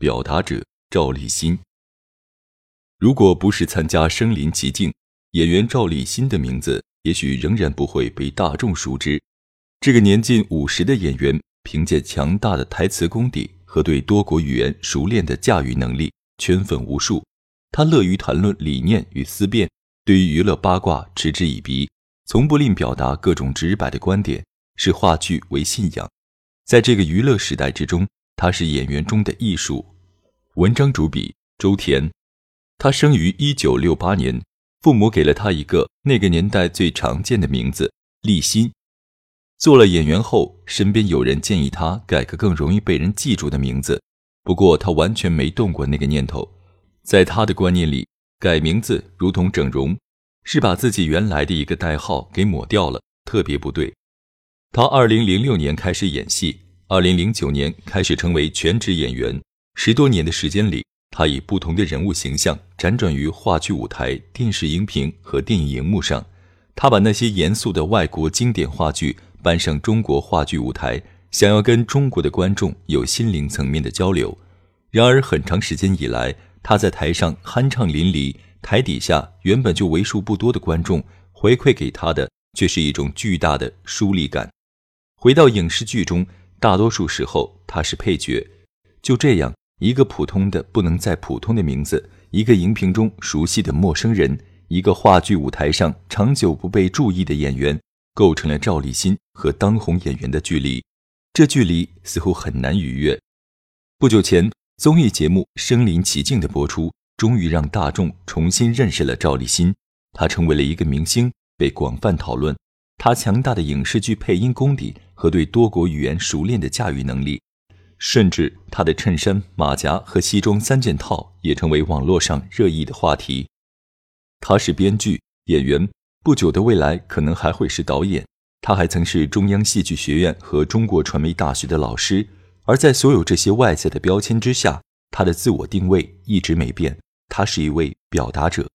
表达者赵立新。如果不是参加《身临其境》，演员赵立新的名字也许仍然不会被大众熟知。这个年近五十的演员，凭借强大的台词功底和对多国语言熟练的驾驭能力，圈粉无数。他乐于谈论理念与思辨，对于娱乐八卦嗤之以鼻，从不吝表达各种直白的观点，视话剧为信仰。在这个娱乐时代之中，他是演员中的艺术。文章主笔周田，他生于一九六八年，父母给了他一个那个年代最常见的名字立新。做了演员后，身边有人建议他改个更容易被人记住的名字，不过他完全没动过那个念头。在他的观念里，改名字如同整容，是把自己原来的一个代号给抹掉了，特别不对。他二零零六年开始演戏，二零零九年开始成为全职演员。十多年的时间里，他以不同的人物形象辗转于话剧舞台、电视荧屏和电影荧幕上。他把那些严肃的外国经典话剧搬上中国话剧舞台，想要跟中国的观众有心灵层面的交流。然而，很长时间以来，他在台上酣畅淋漓，台底下原本就为数不多的观众回馈给他的却是一种巨大的疏离感。回到影视剧中，大多数时候他是配角。就这样，一个普通的不能再普通的名字，一个荧屏中熟悉的陌生人，一个话剧舞台上长久不被注意的演员，构成了赵立新和当红演员的距离。这距离似乎很难逾越。不久前，综艺节目《身临其境》的播出，终于让大众重新认识了赵立新。他成为了一个明星，被广泛讨论。他强大的影视剧配音功底。和对多国语言熟练的驾驭能力，甚至他的衬衫、马甲和西装三件套也成为网络上热议的话题。他是编剧、演员，不久的未来可能还会是导演。他还曾是中央戏剧学院和中国传媒大学的老师。而在所有这些外在的标签之下，他的自我定位一直没变。他是一位表达者。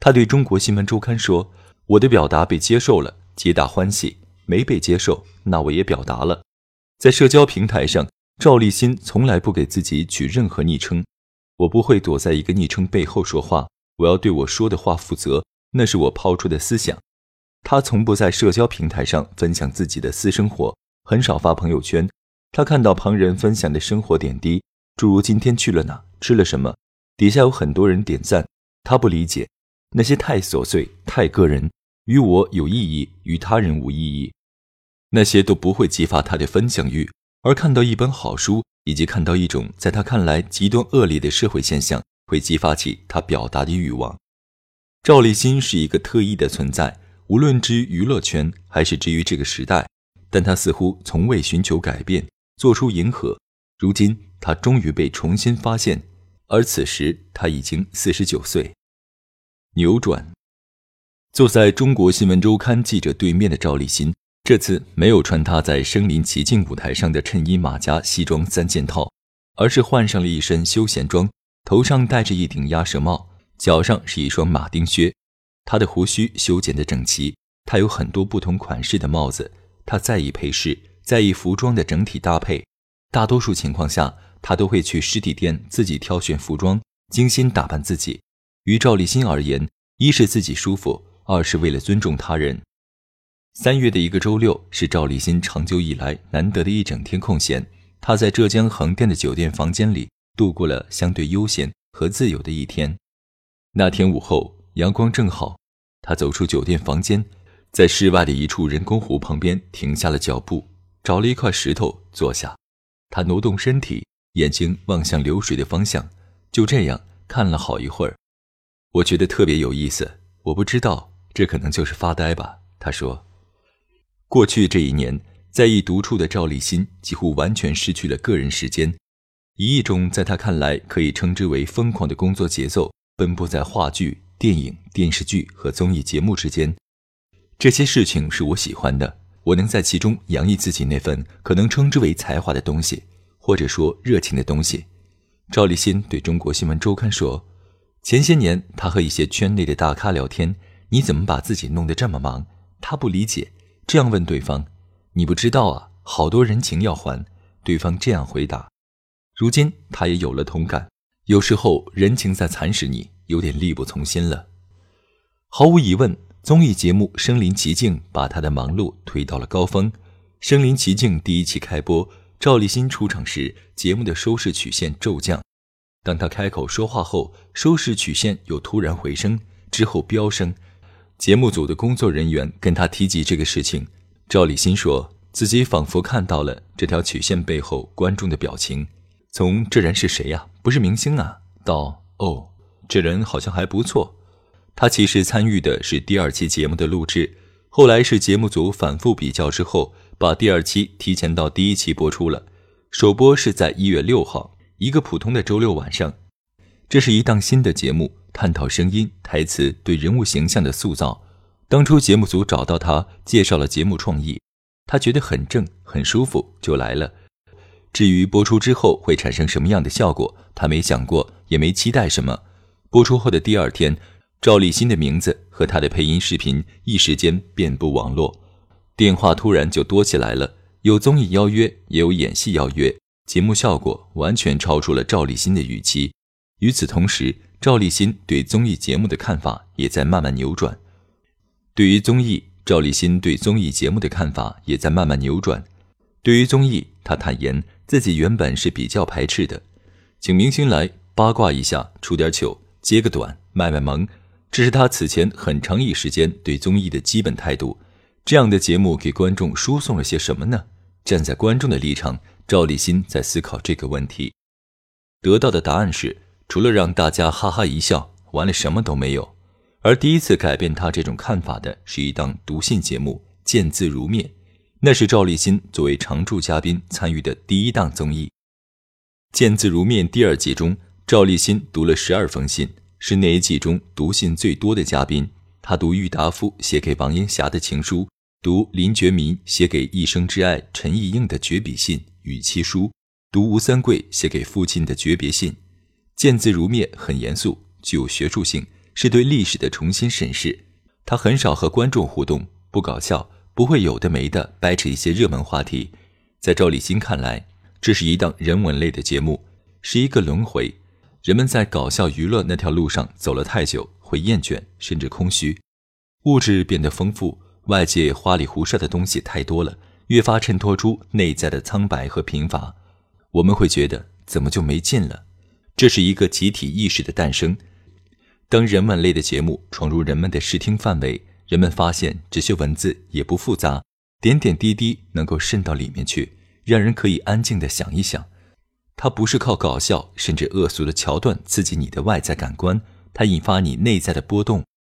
他对中国新闻周刊说：“我的表达被接受了，皆大欢喜。”没被接受，那我也表达了。在社交平台上，赵立新从来不给自己取任何昵称。我不会躲在一个昵称背后说话，我要对我说的话负责，那是我抛出的思想。他从不在社交平台上分享自己的私生活，很少发朋友圈。他看到旁人分享的生活点滴，诸如今天去了哪、吃了什么，底下有很多人点赞。他不理解那些太琐碎、太个人，与我有意义，与他人无意义。那些都不会激发他的分享欲，而看到一本好书，以及看到一种在他看来极端恶劣的社会现象，会激发起他表达的欲望。赵立新是一个特异的存在，无论之于娱乐圈还是之于这个时代，但他似乎从未寻求改变，做出迎合。如今，他终于被重新发现，而此时他已经四十九岁。扭转，坐在中国新闻周刊记者对面的赵立新。这次没有穿他在身临其境舞台上的衬衣、马甲、西装三件套，而是换上了一身休闲装，头上戴着一顶鸭舌帽，脚上是一双马丁靴。他的胡须修剪得整齐，他有很多不同款式的帽子。他在意配饰，在意服装的整体搭配。大多数情况下，他都会去实体店自己挑选服装，精心打扮自己。于赵立新而言，一是自己舒服，二是为了尊重他人。三月的一个周六是赵立新长久以来难得的一整天空闲。他在浙江横店的酒店房间里度过了相对悠闲和自由的一天。那天午后，阳光正好，他走出酒店房间，在室外的一处人工湖旁边停下了脚步，找了一块石头坐下。他挪动身体，眼睛望向流水的方向，就这样看了好一会儿。我觉得特别有意思。我不知道，这可能就是发呆吧。他说。过去这一年，在意独处的赵立新几乎完全失去了个人时间。以一种在他看来可以称之为疯狂的工作节奏，奔波在话剧、电影、电视剧和综艺节目之间。这些事情是我喜欢的，我能在其中洋溢自己那份可能称之为才华的东西，或者说热情的东西。赵立新对中国新闻周刊说：“前些年，他和一些圈内的大咖聊天，你怎么把自己弄得这么忙？他不理解，这样问对方：‘你不知道啊，好多人情要还。’对方这样回答。如今他也有了同感，有时候人情在蚕食你，有点力不从心了。毫无疑问。”综艺节目《身临其境》把他的忙碌推到了高峰。《身临其境》第一期开播，赵立新出场时，节目的收视曲线骤降。当他开口说话后，收视曲线又突然回升，之后飙升。节目组的工作人员跟他提及这个事情，赵立新说自己仿佛看到了这条曲线背后观众的表情，从“这人是谁呀？不是明星啊”到“哦，这人好像还不错”。他其实参与的是第二期节目的录制，后来是节目组反复比较之后，把第二期提前到第一期播出了。首播是在一月六号，一个普通的周六晚上。这是一档新的节目，探讨声音、台词对人物形象的塑造。当初节目组找到他，介绍了节目创意，他觉得很正、很舒服，就来了。至于播出之后会产生什么样的效果，他没想过，也没期待什么。播出后的第二天。赵立新的名字和他的配音视频一时间遍布网络，电话突然就多起来了。有综艺邀约，也有演戏邀约，节目效果完全超出了赵立新的预期。与此同时，赵立新对综艺节目的看法也在慢慢扭转。对于综艺，赵立新对综艺节目的看法也在慢慢扭转。对于综艺，他坦言自己原本是比较排斥的，请明星来八卦一下，出点糗，接个短，卖卖萌。这是他此前很长一时间对综艺的基本态度。这样的节目给观众输送了些什么呢？站在观众的立场，赵立新在思考这个问题，得到的答案是：除了让大家哈哈一笑，完了什么都没有。而第一次改变他这种看法的是一档读信节目《见字如面》，那是赵立新作为常驻嘉宾参与的第一档综艺。《见字如面》第二季中，赵立新读了十二封信。是那一季中读信最多的嘉宾。他读郁达夫写给王英霞的情书，读林觉民写给一生挚爱陈意英的绝笔信《与妻书》，读吴三桂写给父亲的诀别信。见字如面，很严肃，具有学术性，是对历史的重新审视。他很少和观众互动，不搞笑，不会有的没的掰扯一些热门话题。在赵立新看来，这是一档人文类的节目，是一个轮回。人们在搞笑娱乐那条路上走了太久，会厌倦甚至空虚。物质变得丰富，外界花里胡哨的东西太多了，越发衬托出内在的苍白和贫乏。我们会觉得怎么就没劲了？这是一个集体意识的诞生。当人文类的节目闯入人们的视听范围，人们发现这些文字也不复杂，点点滴滴能够渗到里面去，让人可以安静的想一想。它不是靠搞笑甚至恶俗的桥段刺激你的外在感官，它引发你内在的波动，